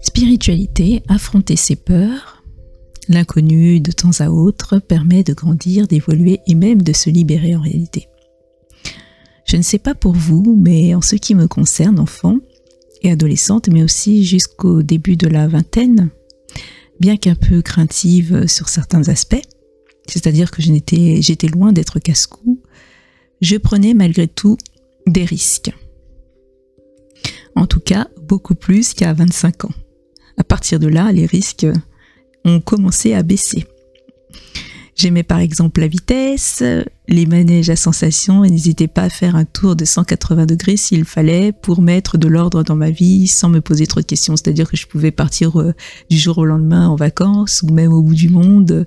Spiritualité, affronter ses peurs, l'inconnu de temps à autre permet de grandir, d'évoluer et même de se libérer en réalité. Je ne sais pas pour vous, mais en ce qui me concerne, enfant et adolescente, mais aussi jusqu'au début de la vingtaine, bien qu'un peu craintive sur certains aspects, c'est-à-dire que j'étais loin d'être casse-cou, je prenais malgré tout des risques. En tout cas, beaucoup plus qu'à 25 ans. À partir de là, les risques ont commencé à baisser. J'aimais par exemple la vitesse, les manèges à sensation et n'hésitais pas à faire un tour de 180 degrés s'il fallait pour mettre de l'ordre dans ma vie sans me poser trop de questions. C'est-à-dire que je pouvais partir euh, du jour au lendemain en vacances ou même au bout du monde,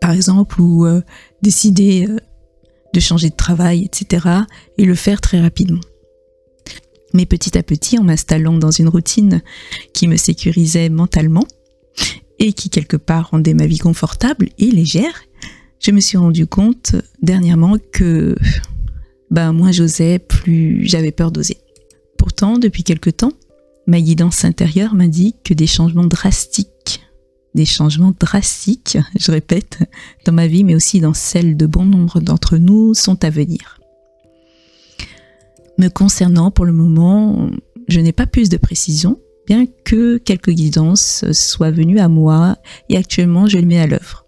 par exemple, ou euh, décider euh, de changer de travail, etc. et le faire très rapidement. Mais petit à petit, en m'installant dans une routine qui me sécurisait mentalement et qui quelque part rendait ma vie confortable et légère, je me suis rendu compte dernièrement que ben, moins j'osais, plus j'avais peur d'oser. Pourtant, depuis quelque temps, ma guidance intérieure m'indique que des changements drastiques, des changements drastiques, je répète, dans ma vie, mais aussi dans celle de bon nombre d'entre nous, sont à venir. Me concernant, pour le moment, je n'ai pas plus de précision, bien que quelques guidances soient venues à moi et actuellement je les mets à l'œuvre.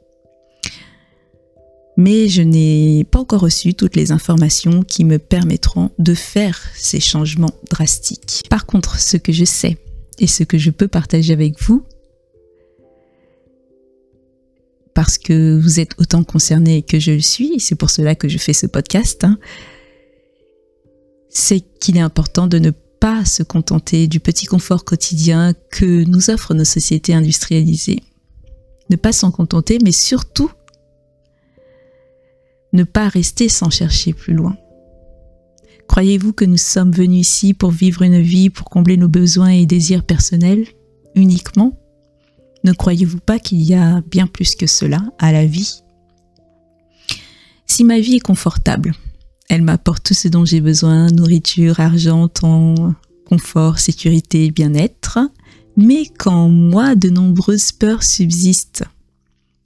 Mais je n'ai pas encore reçu toutes les informations qui me permettront de faire ces changements drastiques. Par contre, ce que je sais et ce que je peux partager avec vous, parce que vous êtes autant concerné que je le suis, c'est pour cela que je fais ce podcast, hein, c'est qu'il est important de ne pas se contenter du petit confort quotidien que nous offrent nos sociétés industrialisées. Ne pas s'en contenter, mais surtout ne pas rester sans chercher plus loin. Croyez-vous que nous sommes venus ici pour vivre une vie, pour combler nos besoins et désirs personnels uniquement? Ne croyez-vous pas qu'il y a bien plus que cela à la vie? Si ma vie est confortable, elle m'apporte tout ce dont j'ai besoin, nourriture, argent, temps, confort, sécurité, bien-être. Mais quand moi, de nombreuses peurs subsistent,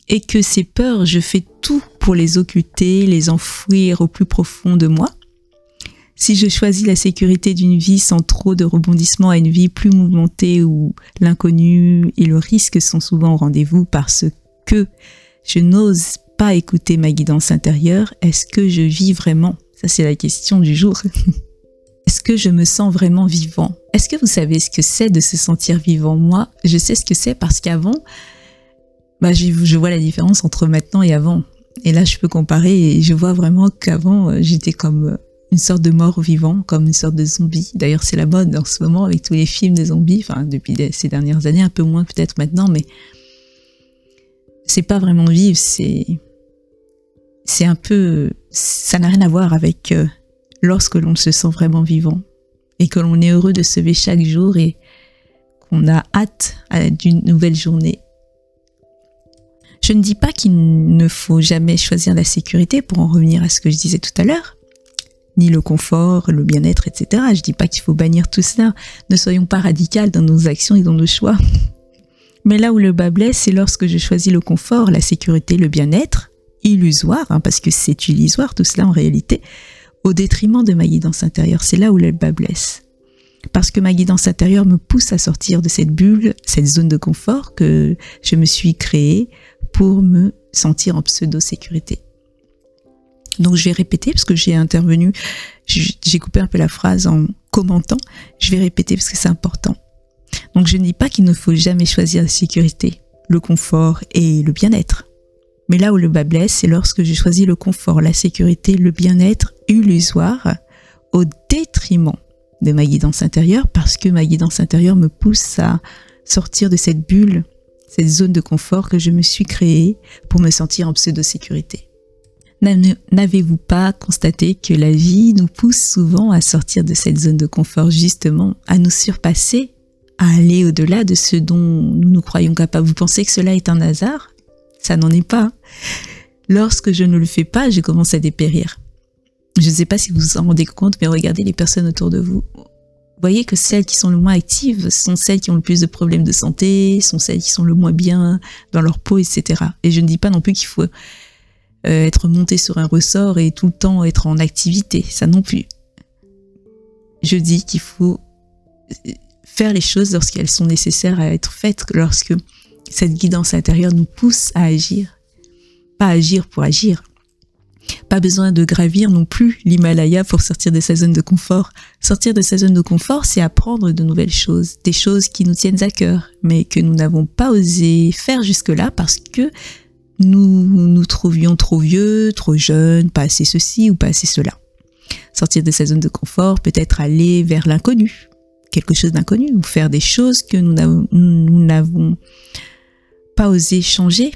et que ces peurs, je fais tout pour les occulter, les enfouir au plus profond de moi, si je choisis la sécurité d'une vie sans trop de rebondissements à une vie plus mouvementée où l'inconnu et le risque sont souvent au rendez-vous parce que je n'ose pas écouter ma guidance intérieure, est-ce que je vis vraiment? Ça, c'est la question du jour. Est-ce que je me sens vraiment vivant? Est-ce que vous savez ce que c'est de se sentir vivant? Moi, je sais ce que c'est parce qu'avant, bah, je, vois la différence entre maintenant et avant. Et là, je peux comparer et je vois vraiment qu'avant, euh, j'étais comme euh, une sorte de mort vivant, comme une sorte de zombie. D'ailleurs, c'est la mode en ce moment avec tous les films de zombies, enfin, depuis ces dernières années, un peu moins peut-être maintenant, mais c'est pas vraiment vivre, c'est c'est un peu, ça n'a rien à voir avec euh, lorsque l'on se sent vraiment vivant et que l'on est heureux de se lever chaque jour et qu'on a hâte d'une nouvelle journée. Je ne dis pas qu'il ne faut jamais choisir la sécurité pour en revenir à ce que je disais tout à l'heure, ni le confort, le bien-être, etc. Je dis pas qu'il faut bannir tout cela. Ne soyons pas radicales dans nos actions et dans nos choix. Mais là où le bas blesse, c'est lorsque je choisis le confort, la sécurité, le bien-être, illusoire, hein, parce que c'est illusoire tout cela en réalité, au détriment de ma guidance intérieure. C'est là où le bas blesse. Parce que ma guidance intérieure me pousse à sortir de cette bulle, cette zone de confort que je me suis créée pour me sentir en pseudo-sécurité. Donc je vais répéter parce que j'ai intervenu, j'ai coupé un peu la phrase en commentant, je vais répéter parce que c'est important. Donc je ne dis pas qu'il ne faut jamais choisir la sécurité, le confort et le bien-être. Mais là où le bas blesse, c'est lorsque j'ai choisi le confort, la sécurité, le bien-être illusoire au détriment de ma guidance intérieure parce que ma guidance intérieure me pousse à sortir de cette bulle, cette zone de confort que je me suis créée pour me sentir en pseudo-sécurité. N'avez-vous pas constaté que la vie nous pousse souvent à sortir de cette zone de confort justement, à nous surpasser, à aller au-delà de ce dont nous nous croyons capables? Vous pensez que cela est un hasard? Ça n'en est pas. Lorsque je ne le fais pas, je commence à dépérir. Je ne sais pas si vous vous en rendez compte, mais regardez les personnes autour de vous. Vous voyez que celles qui sont le moins actives sont celles qui ont le plus de problèmes de santé, sont celles qui sont le moins bien dans leur peau, etc. Et je ne dis pas non plus qu'il faut euh, être monté sur un ressort et tout le temps être en activité, ça non plus. Je dis qu'il faut euh, faire les choses lorsqu'elles sont nécessaires à être faites, lorsque cette guidance intérieure nous pousse à agir. Pas agir pour agir, pas besoin de gravir non plus l'Himalaya pour sortir de sa zone de confort. Sortir de sa zone de confort, c'est apprendre de nouvelles choses, des choses qui nous tiennent à cœur, mais que nous n'avons pas osé faire jusque-là parce que nous nous trouvions trop vieux, trop jeunes, pas assez ceci ou pas assez cela. Sortir de sa zone de confort, peut-être aller vers l'inconnu, quelque chose d'inconnu, ou faire des choses que nous n'avons pas osé changer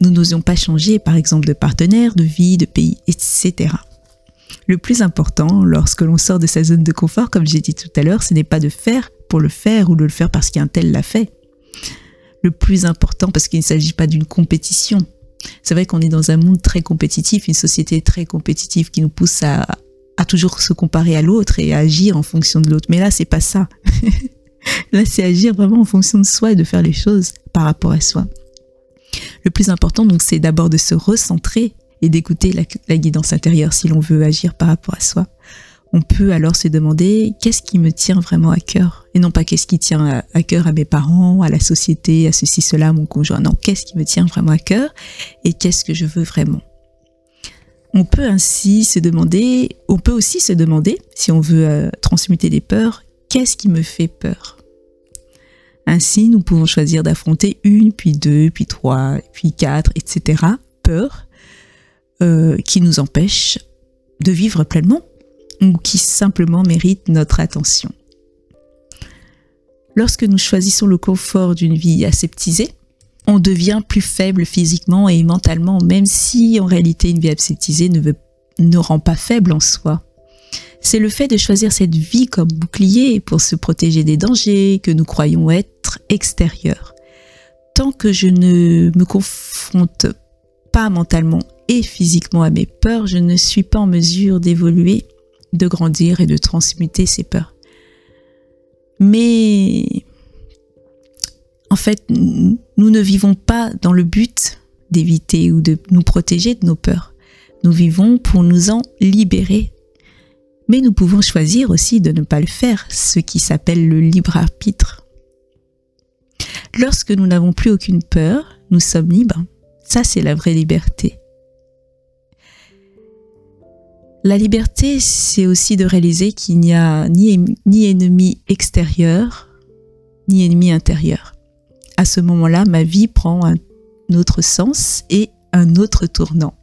nous n'osions pas changer, par exemple, de partenaire, de vie, de pays, etc. Le plus important, lorsque l'on sort de sa zone de confort, comme j'ai dit tout à l'heure, ce n'est pas de faire pour le faire ou de le faire parce qu'un tel l'a fait. Le plus important, parce qu'il ne s'agit pas d'une compétition. C'est vrai qu'on est dans un monde très compétitif, une société très compétitive qui nous pousse à, toujours se comparer à l'autre et à agir en fonction de l'autre. Mais là, c'est pas ça. là, c'est agir vraiment en fonction de soi et de faire les choses par rapport à soi. Le plus important, donc, c'est d'abord de se recentrer et d'écouter la, guidance intérieure si l'on veut agir par rapport à soi. On peut alors se demander qu'est-ce qui me tient vraiment à cœur? Et non pas qu'est-ce qui tient à, cœur à mes parents, à la société, à ceci, cela, mon conjoint. Non, qu'est-ce qui me tient vraiment à cœur et qu'est-ce que je veux vraiment? On peut ainsi se demander, on peut aussi se demander, si on veut euh, transmuter les peurs, qu'est-ce qui me fait peur? Ainsi, nous pouvons choisir d'affronter une, puis deux, puis trois, puis quatre, etc. Peurs euh, qui nous empêchent de vivre pleinement ou qui simplement méritent notre attention. Lorsque nous choisissons le confort d'une vie aseptisée, on devient plus faible physiquement et mentalement, même si en réalité une vie aseptisée ne, ne rend pas faible en soi c'est le fait de choisir cette vie comme bouclier pour se protéger des dangers que nous croyons être extérieurs. Tant que je ne me confronte pas mentalement et physiquement à mes peurs, je ne suis pas en mesure d'évoluer, de grandir et de transmuter ces peurs. Mais en fait, nous ne vivons pas dans le but d'éviter ou de nous protéger de nos peurs. Nous vivons pour nous en libérer mais nous pouvons choisir aussi de ne pas le faire, ce qui s'appelle le libre arbitre. Lorsque nous n'avons plus aucune peur, nous sommes libres. Ça, c'est la vraie liberté. La liberté, c'est aussi de réaliser qu'il n'y a ni, ennemi extérieur, ni ennemi intérieur. À ce moment-là, ma vie prend un autre sens et un autre tournant.